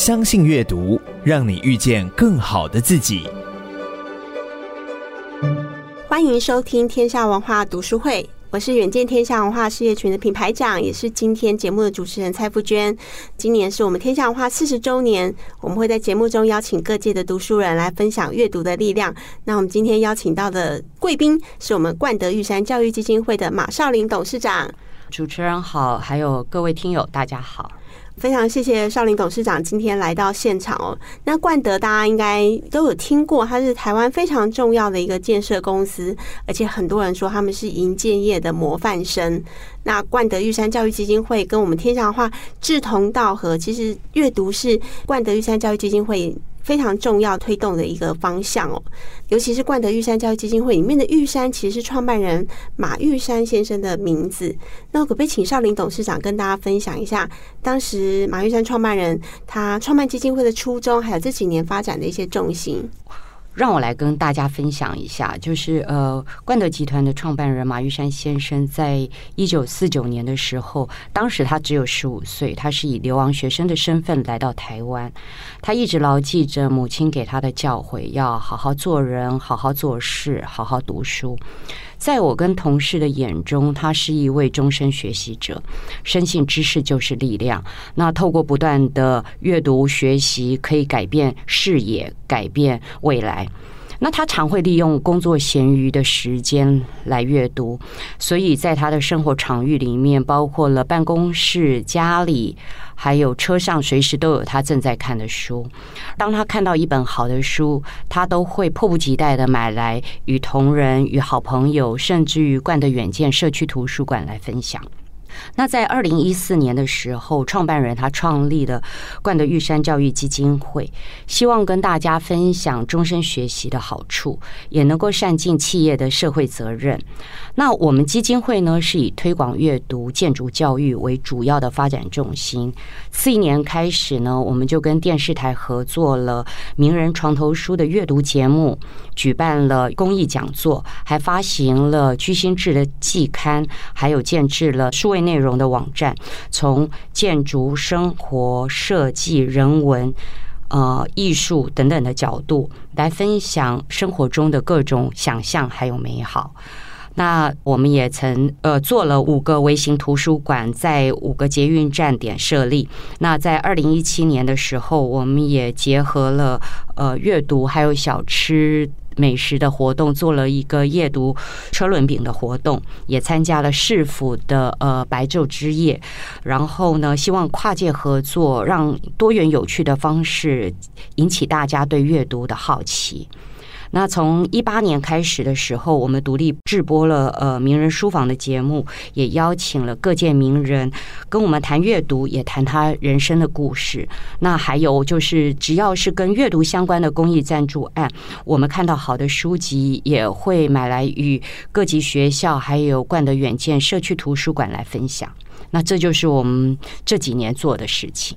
相信阅读，让你遇见更好的自己。欢迎收听天下文化读书会，我是远见天下文化事业群的品牌长，也是今天节目的主持人蔡富娟。今年是我们天下文化四十周年，我们会在节目中邀请各界的读书人来分享阅读的力量。那我们今天邀请到的贵宾是我们冠德玉山教育基金会的马少林董事长。主持人好，还有各位听友，大家好。非常谢谢少林董事长今天来到现场哦。那冠德大家应该都有听过，它是台湾非常重要的一个建设公司，而且很多人说他们是银建业的模范生。那冠德玉山教育基金会跟我们天下话志同道合，其实阅读是冠德玉山教育基金会非常重要推动的一个方向哦，尤其是冠德玉山教育基金会里面的玉山，其实是创办人马玉山先生的名字。那我可不可以请少林董事长跟大家分享一下，当时马玉山创办人他创办基金会的初衷，还有这几年发展的一些重心？让我来跟大家分享一下，就是呃，冠德集团的创办人马玉山先生，在一九四九年的时候，当时他只有十五岁，他是以流亡学生的身份来到台湾，他一直牢记着母亲给他的教诲，要好好做人，好好做事，好好读书。在我跟同事的眼中，他是一位终身学习者，深信知识就是力量。那透过不断的阅读学习，可以改变视野，改变未来。那他常会利用工作闲余的时间来阅读，所以在他的生活场域里面，包括了办公室、家里，还有车上，随时都有他正在看的书。当他看到一本好的书，他都会迫不及待地买来与同仁、与好朋友，甚至于冠德远见社区图书馆来分享。那在二零一四年的时候，创办人他创立了冠德玉山教育基金会，希望跟大家分享终身学习的好处，也能够善尽企业的社会责任。那我们基金会呢，是以推广阅读、建筑教育为主要的发展重心。四一年开始呢，我们就跟电视台合作了名人床头书的阅读节目，举办了公益讲座，还发行了居心志的季刊，还有建置了数位。内内容的网站，从建筑、生活、设计、人文、呃艺术等等的角度来分享生活中的各种想象还有美好。那我们也曾呃做了五个微型图书馆，在五个捷运站点设立。那在二零一七年的时候，我们也结合了呃阅读还有小吃。美食的活动，做了一个夜读车轮饼的活动，也参加了市府的呃白昼之夜，然后呢，希望跨界合作，让多元有趣的方式引起大家对阅读的好奇。那从一八年开始的时候，我们独立制播了呃名人书房的节目，也邀请了各界名人跟我们谈阅读，也谈他人生的故事。那还有就是，只要是跟阅读相关的公益赞助案，我们看到好的书籍，也会买来与各级学校还有冠德远见社区图书馆来分享。那这就是我们这几年做的事情。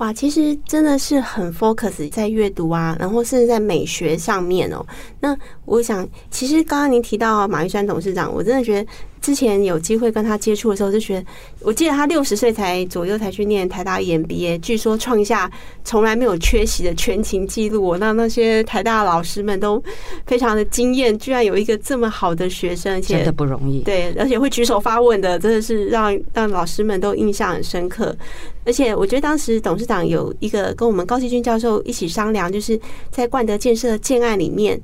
哇，其实真的是很 focus 在阅读啊，然后甚至在美学上面哦。那我想，其实刚刚您提到马玉山董事长，我真的觉得。之前有机会跟他接触的时候，就觉得，我记得他六十岁才左右才去念台大 EMBA，据说创下从来没有缺席的全勤记录。那那些台大老师们都非常的惊艳，居然有一个这么好的学生，而且真的不容易。对，而且会举手发问的，真的是让让老师们都印象很深刻。而且我觉得当时董事长有一个跟我们高希军教授一起商量，就是在冠德建设建案里面。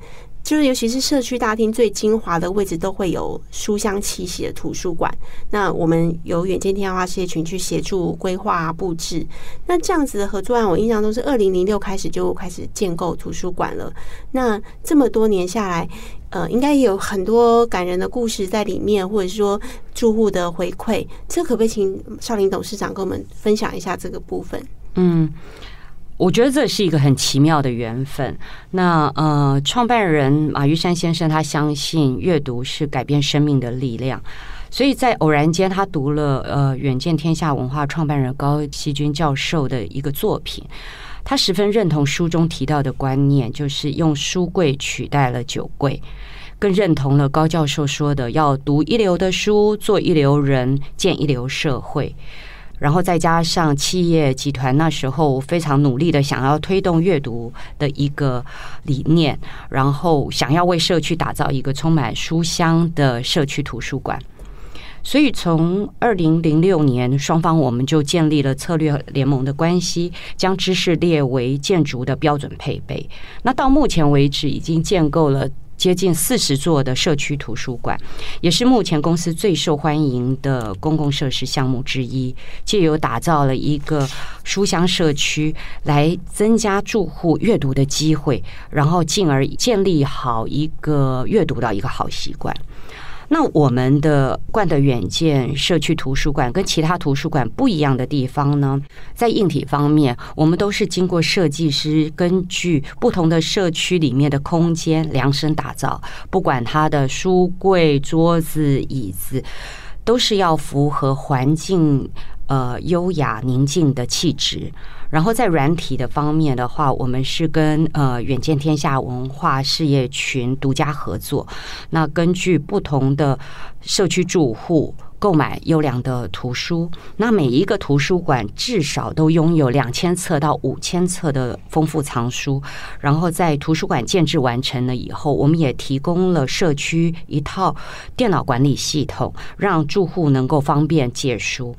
就是，尤其是社区大厅最精华的位置，都会有书香气息的图书馆。那我们由远见天下文化事业群去协助规划布置。那这样子的合作案，我印象都是二零零六开始就开始建构图书馆了。那这么多年下来，呃，应该也有很多感人的故事在里面，或者说住户的回馈。这可不可以请少林董事长跟我们分享一下这个部分？嗯。我觉得这是一个很奇妙的缘分。那呃，创办人马玉山先生他相信阅读是改变生命的力量，所以在偶然间他读了呃远见天下文化创办人高希军教授的一个作品，他十分认同书中提到的观念，就是用书柜取代了酒柜，更认同了高教授说的要读一流的书，做一流人，建一流社会。然后再加上企业集团那时候非常努力的想要推动阅读的一个理念，然后想要为社区打造一个充满书香的社区图书馆。所以，从二零零六年，双方我们就建立了策略联盟的关系，将知识列为建筑的标准配备。那到目前为止，已经建构了接近四十座的社区图书馆，也是目前公司最受欢迎的公共设施项目之一。借由打造了一个书香社区，来增加住户阅读的机会，然后进而建立好一个阅读的一个好习惯。那我们的冠德远见社区图书馆跟其他图书馆不一样的地方呢，在硬体方面，我们都是经过设计师根据不同的社区里面的空间量身打造，不管它的书柜、桌子、椅子，都是要符合环境呃优雅宁静的气质。然后在软体的方面的话，我们是跟呃远见天下文化事业群独家合作。那根据不同的社区住户购买优良的图书，那每一个图书馆至少都拥有两千册到五千册的丰富藏书。然后在图书馆建置完成了以后，我们也提供了社区一套电脑管理系统，让住户能够方便借书。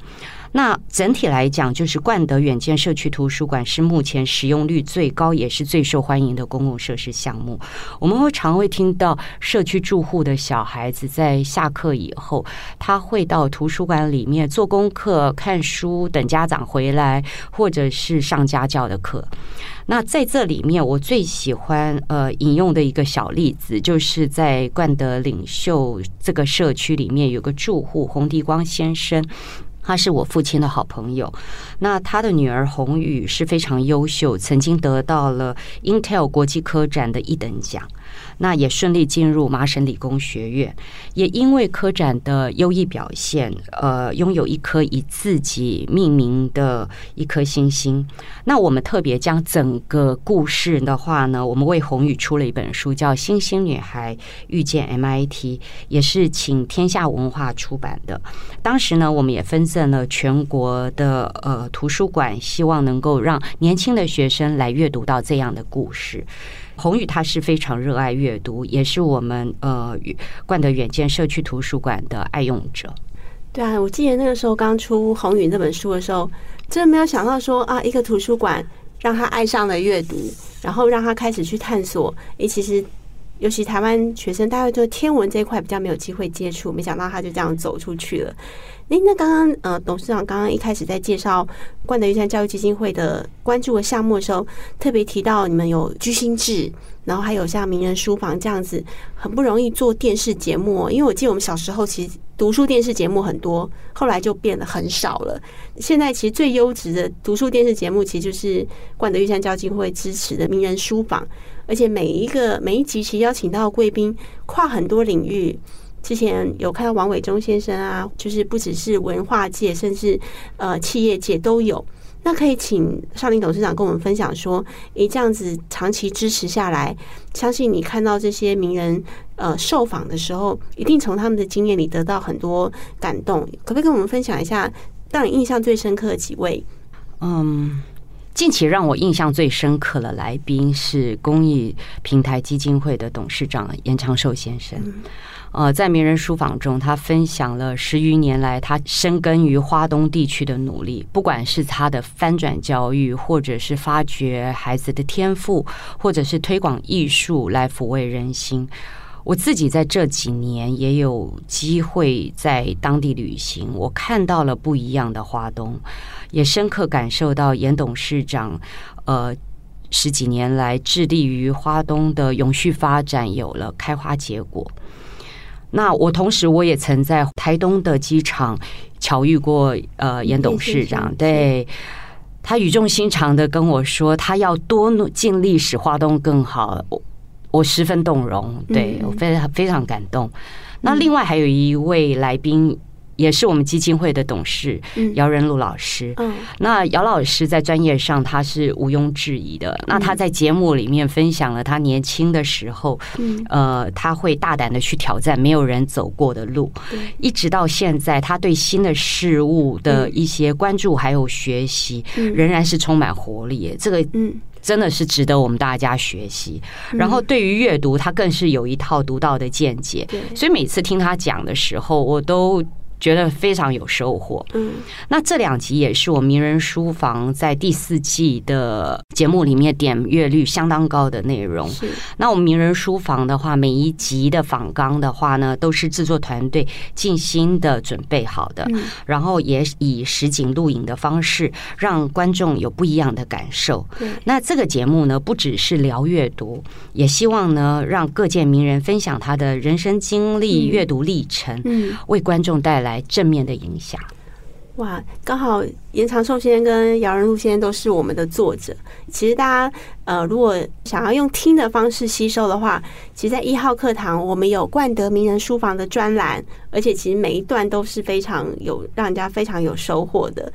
那整体来讲，就是冠德远见社区图书馆是目前使用率最高，也是最受欢迎的公共设施项目。我们会常会听到社区住户的小孩子在下课以后，他会到图书馆里面做功课、看书，等家长回来，或者是上家教的课。那在这里面，我最喜欢呃引用的一个小例子，就是在冠德领袖这个社区里面，有个住户洪迪光先生。他是我父亲的好朋友，那他的女儿红宇是非常优秀，曾经得到了 Intel 国际科展的一等奖。那也顺利进入麻省理工学院，也因为科展的优异表现，呃，拥有一颗以自己命名的一颗星星。那我们特别将整个故事的话呢，我们为宏宇出了一本书，叫《星星女孩遇见 MIT》，也是请天下文化出版的。当时呢，我们也分赠了全国的呃图书馆，希望能够让年轻的学生来阅读到这样的故事。宏宇他是非常热爱阅读，也是我们呃冠德远见社区图书馆的爱用者。对啊，我记得那个时候刚出宏宇那本书的时候，真的没有想到说啊，一个图书馆让他爱上了阅读，然后让他开始去探索。诶，其实尤其台湾学生，大概就天文这一块比较没有机会接触，没想到他就这样走出去了。诶，那刚刚呃，董事长刚刚一开始在介绍冠德玉山教育基金会的关注的项目的时候，特别提到你们有居心志，然后还有像名人书房这样子，很不容易做电视节目。因为我记得我们小时候其实读书电视节目很多，后来就变得很少了。现在其实最优质的读书电视节目，其实就是冠德玉山教育基金会支持的名人书房，而且每一个每一集其实邀请到贵宾跨很多领域。之前有看到王伟忠先生啊，就是不只是文化界，甚至呃企业界都有。那可以请少林董事长跟我们分享说，诶，这样子长期支持下来，相信你看到这些名人呃受访的时候，一定从他们的经验里得到很多感动。可不可以跟我们分享一下，让你印象最深刻的几位？嗯，近期让我印象最深刻的来宾是公益平台基金会的董事长严长寿先生。嗯呃，在名人书房中，他分享了十余年来他深耕于华东地区的努力，不管是他的翻转教育，或者是发掘孩子的天赋，或者是推广艺术来抚慰人心。我自己在这几年也有机会在当地旅行，我看到了不一样的花东，也深刻感受到严董事长呃十几年来致力于花东的永续发展有了开花结果。那我同时我也曾在台东的机场巧遇过呃严董事长，对，他语重心长的跟我说，他要多尽力使花东更好，我我十分动容，对我非常非常感动。那另外还有一位来宾也是我们基金会的董事姚仁禄老师。嗯，那姚老师在专业上他是毋庸置疑的。那他在节目里面分享了他年轻的时候，嗯，呃，他会大胆的去挑战没有人走过的路，一直到现在，他对新的事物的一些关注还有学习，仍然是充满活力。这个，嗯。真的是值得我们大家学习。然后对于阅读，他更是有一套独到的见解。所以每次听他讲的时候，我都。觉得非常有收获。嗯，那这两集也是我名人书房在第四季的节目里面点阅率相当高的内容。是，那我们名人书房的话，每一集的访纲的话呢，都是制作团队精心的准备好的，然后也以实景录影的方式，让观众有不一样的感受。对，那这个节目呢，不只是聊阅读，也希望呢，让各界名人分享他的人生经历、阅读历程，嗯，为观众带来。来正面的影响。哇，刚好严长寿先生跟姚仁禄先生都是我们的作者。其实大家呃，如果想要用听的方式吸收的话，其实，在一号课堂我们有冠德名人书房的专栏，而且其实每一段都是非常有让人家非常有收获的。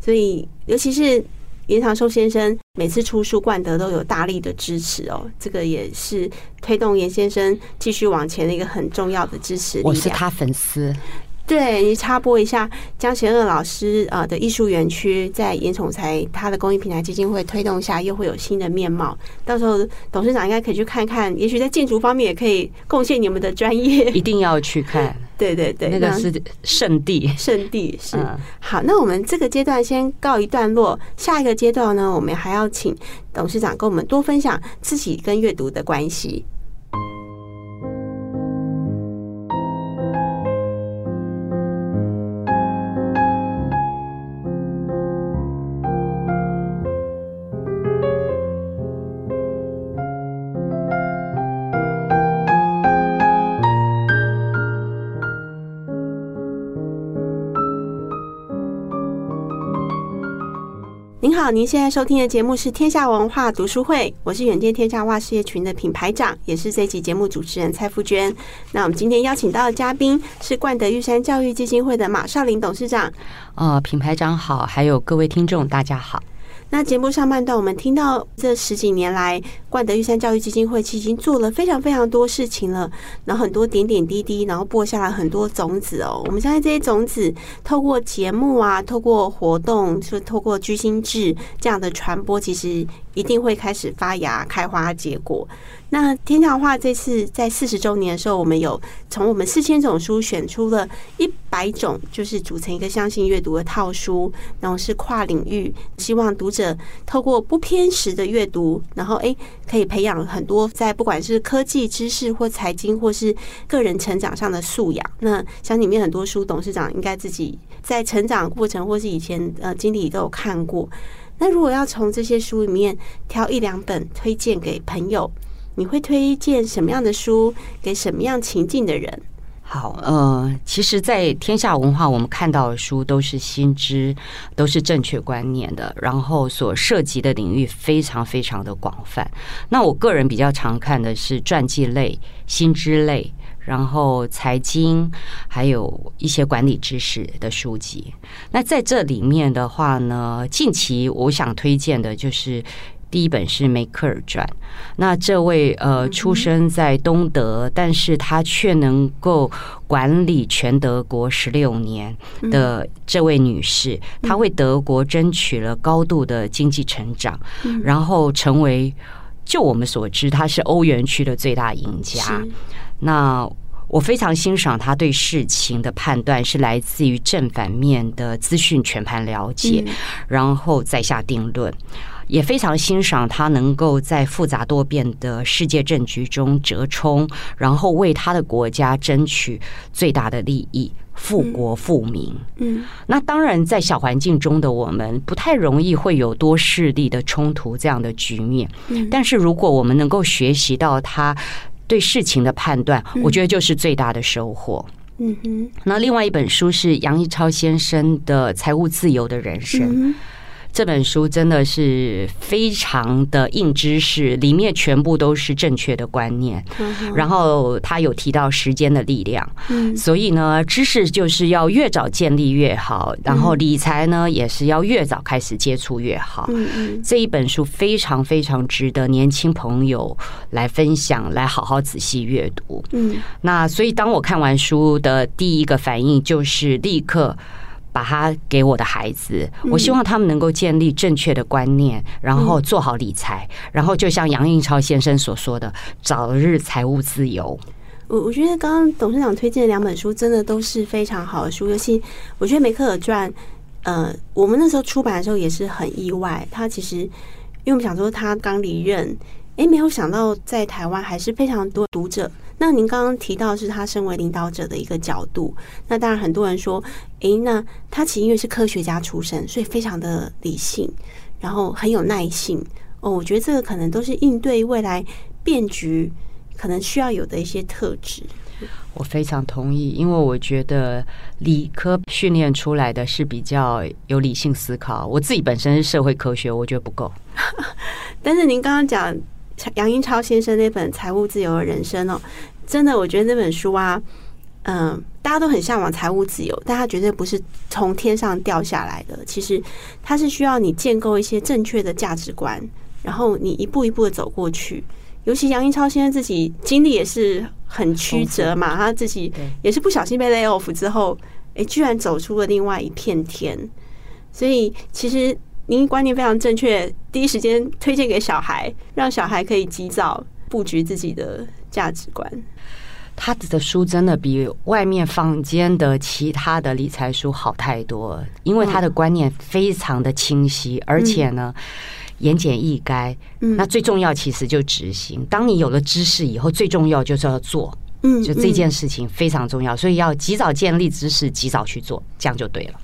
所以，尤其是严长寿先生每次出书，冠德都有大力的支持哦。这个也是推动严先生继续往前的一个很重要的支持。我是他粉丝。对，你插播一下，江贤二老师啊的艺术园区，在严宠才他的公益平台基金会推动下，又会有新的面貌。到时候董事长应该可以去看看，也许在建筑方面也可以贡献你们的专业。一定要去看，对对对，那个是圣地，圣地是。好，那我们这个阶段先告一段落，下一个阶段呢，我们还要请董事长跟我们多分享自己跟阅读的关系。您好，您现在收听的节目是天下文化读书会，我是远见天下文化事业群的品牌长，也是这期节目主持人蔡富娟。那我们今天邀请到的嘉宾是冠德玉山教育基金会的马少林董事长。呃，品牌长好，还有各位听众大家好。那节目上半段，我们听到这十几年来，冠德玉山教育基金会其实已经做了非常非常多事情了，然后很多点点滴滴，然后播下了很多种子哦。我们相信这些种子，透过节目啊，透过活动，就透过居心志这样的传播，其实一定会开始发芽、开花、结果。那天下话这次在四十周年的时候，我们有从我们四千种书选出了一百种，就是组成一个相信阅读的套书，然后是跨领域，希望读者透过不偏食的阅读，然后诶可以培养很多在不管是科技知识或财经或是个人成长上的素养。那像里面很多书，董事长应该自己在成长过程或是以前呃经历都有看过。那如果要从这些书里面挑一两本推荐给朋友，你会推荐什么样的书给什么样情境的人？好，呃，其实，在天下文化，我们看到的书都是新知，都是正确观念的，然后所涉及的领域非常非常的广泛。那我个人比较常看的是传记类、新知类，然后财经，还有一些管理知识的书籍。那在这里面的话呢，近期我想推荐的就是。第一本是梅克尔传，那这位呃出生在东德，但是他却能够管理全德国十六年的这位女士，她为德国争取了高度的经济成长，然后成为就我们所知，她是欧元区的最大赢家。那我非常欣赏她对事情的判断是来自于正反面的资讯全盘了解，然后再下定论。也非常欣赏他能够在复杂多变的世界政局中折冲，然后为他的国家争取最大的利益，富国富民。嗯，那当然，在小环境中的我们不太容易会有多势力的冲突这样的局面。嗯，但是如果我们能够学习到他对事情的判断，我觉得就是最大的收获。嗯哼。那另外一本书是杨一超先生的《财务自由的人生》。这本书真的是非常的硬知识，里面全部都是正确的观念。然后他有提到时间的力量，所以呢，知识就是要越早建立越好，然后理财呢也是要越早开始接触越好。这一本书非常非常值得年轻朋友来分享，来好好仔细阅读。嗯，那所以当我看完书的第一个反应就是立刻。把它给我的孩子，我希望他们能够建立正确的观念，然后做好理财，然后就像杨应超先生所说的，早日财务自由。我我觉得刚刚董事长推荐的两本书真的都是非常好的书，尤其我觉得梅克尔传，呃，我们那时候出版的时候也是很意外，他其实因为我们想说他刚离任，诶，没有想到在台湾还是非常多读者。那您刚刚提到是他身为领导者的一个角度，那当然很多人说，诶，那他其实因为是科学家出身，所以非常的理性，然后很有耐性哦。我觉得这个可能都是应对未来变局可能需要有的一些特质。我非常同意，因为我觉得理科训练出来的是比较有理性思考，我自己本身是社会科学，我觉得不够。但是您刚刚讲。杨英超先生那本《财务自由的人生》哦，真的，我觉得那本书啊，嗯，大家都很向往财务自由，但它绝对不是从天上掉下来的。其实它是需要你建构一些正确的价值观，然后你一步一步的走过去。尤其杨英超先生自己经历也是很曲折嘛，他自己也是不小心被 lay off 之后，哎，居然走出了另外一片天。所以其实。您观念非常正确，第一时间推荐给小孩，让小孩可以及早布局自己的价值观。他的书真的比外面坊间的其他的理财书好太多，因为他的观念非常的清晰，而且呢，言简意赅。那最重要其实就执行。当你有了知识以后，最重要就是要做。嗯，就这件事情非常重要，所以要及早建立知识，及早去做，这样就对了。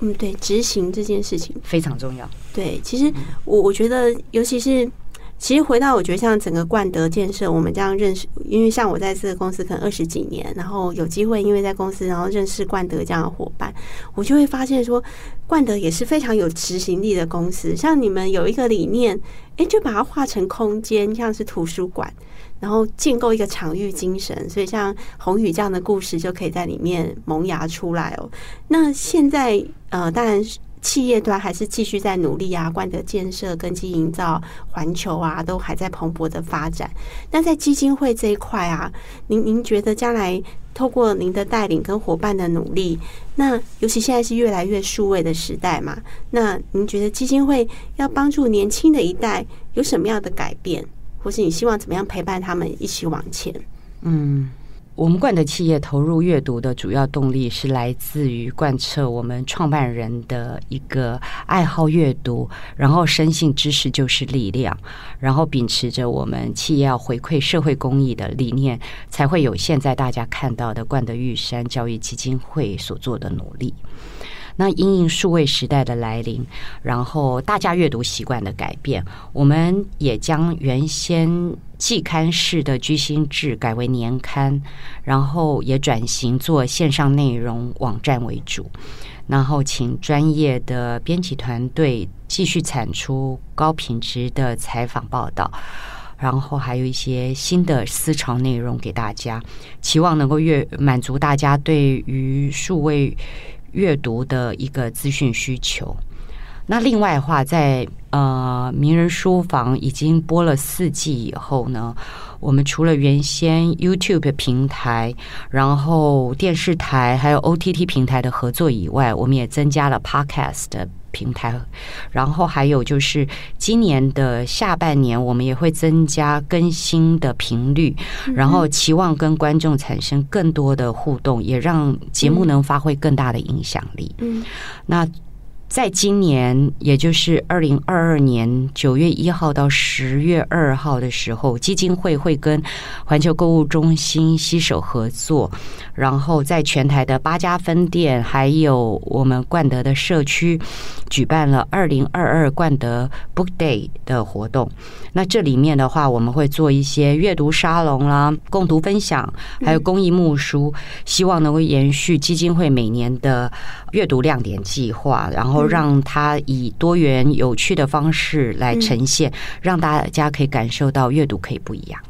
嗯，对，执行这件事情非常重要。对，其实我我觉得，尤其是其实回到我觉得，像整个冠德建设，我们这样认识，因为像我在这个公司可能二十几年，然后有机会因为在公司，然后认识冠德这样的伙伴，我就会发现说，冠德也是非常有执行力的公司。像你们有一个理念，哎，就把它化成空间，像是图书馆。然后建构一个场域精神，所以像宏宇这样的故事就可以在里面萌芽出来哦。那现在呃，当然企业端还是继续在努力啊，冠德建设、根基营造、环球啊，都还在蓬勃的发展。那在基金会这一块啊，您您觉得将来透过您的带领跟伙伴的努力，那尤其现在是越来越数位的时代嘛，那您觉得基金会要帮助年轻的一代有什么样的改变？或是你希望怎么样陪伴他们一起往前？嗯，我们冠德企业投入阅读的主要动力是来自于贯彻我们创办人的一个爱好阅读，然后深信知识就是力量，然后秉持着我们企业要回馈社会公益的理念，才会有现在大家看到的冠德玉山教育基金会所做的努力。那因应数位时代的来临，然后大家阅读习惯的改变，我们也将原先季刊式的居心志改为年刊，然后也转型做线上内容网站为主，然后请专业的编辑团队继续产出高品质的采访报道，然后还有一些新的思潮内容给大家，期望能够越满足大家对于数位。阅读的一个资讯需求。那另外的话，在呃名人书房已经播了四季以后呢，我们除了原先 YouTube 平台，然后电视台还有 OTT 平台的合作以外，我们也增加了 Podcast 的平台，然后还有就是今年的下半年，我们也会增加更新的频率，然后期望跟观众产生更多的互动，也让节目能发挥更大的影响力。嗯，那。在今年，也就是二零二二年九月一号到十月二号的时候，基金会会跟环球购物中心携手合作，然后在全台的八家分店，还有我们冠德的社区，举办了二零二二冠德 Book Day 的活动。那这里面的话，我们会做一些阅读沙龙啦、共读分享，还有公益木书，希望能够延续基金会每年的阅读亮点计划，然后。后让它以多元有趣的方式来呈现，让大家可以感受到阅读可以不一样。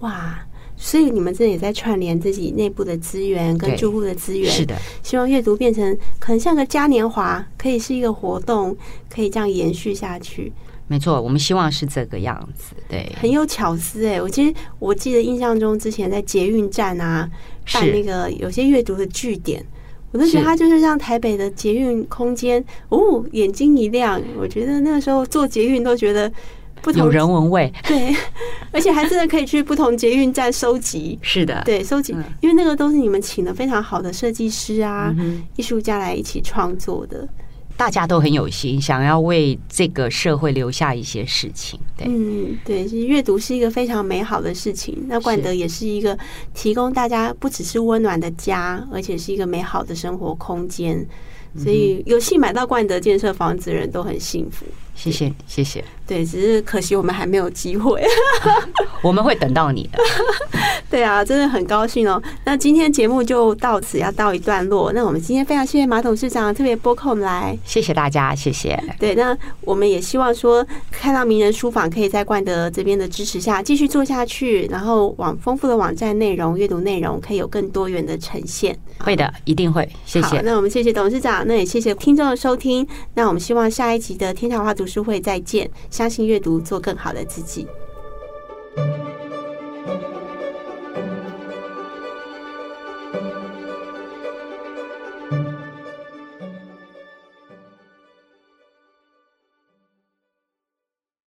哇！所以你们这也在串联自己内部的资源跟住户的资源，是的，希望阅读变成可能像个嘉年华，可以是一个活动，可以这样延续下去。没错，我们希望是这个样子。对，很有巧思哎！我其实我记得印象中之前在捷运站啊办那个有些阅读的据点，我都觉得它就是让台北的捷运空间哦，眼睛一亮。我觉得那个时候坐捷运都觉得。不同有人文味，对，而且还真的可以去不同捷运站收集。是的，对，收集，因为那个都是你们请了非常好的设计师啊、艺术家来一起创作的。大家都很有心，想要为这个社会留下一些事情。对，嗯，对，其实阅读是一个非常美好的事情。那冠德也是一个提供大家不只是温暖的家，而且是一个美好的生活空间。所以有幸买到冠德建设房子的人都很幸福。谢谢，谢谢。对，只是可惜我们还没有机会。我们会等到你的。对啊，真的很高兴哦。那今天节目就到此要到一段落。那我们今天非常谢谢马董事长特别拨空来，谢谢大家，谢谢。对，那我们也希望说，看到名人书房可以在冠德这边的支持下继续做下去，然后往丰富的网站内容、阅读内容可以有更多元的呈现。会的，一定会。谢谢。那我们谢谢董事长，那也谢谢听众的收听。那我们希望下一集的天桥话读书会再见。相信阅读，做更好的自己。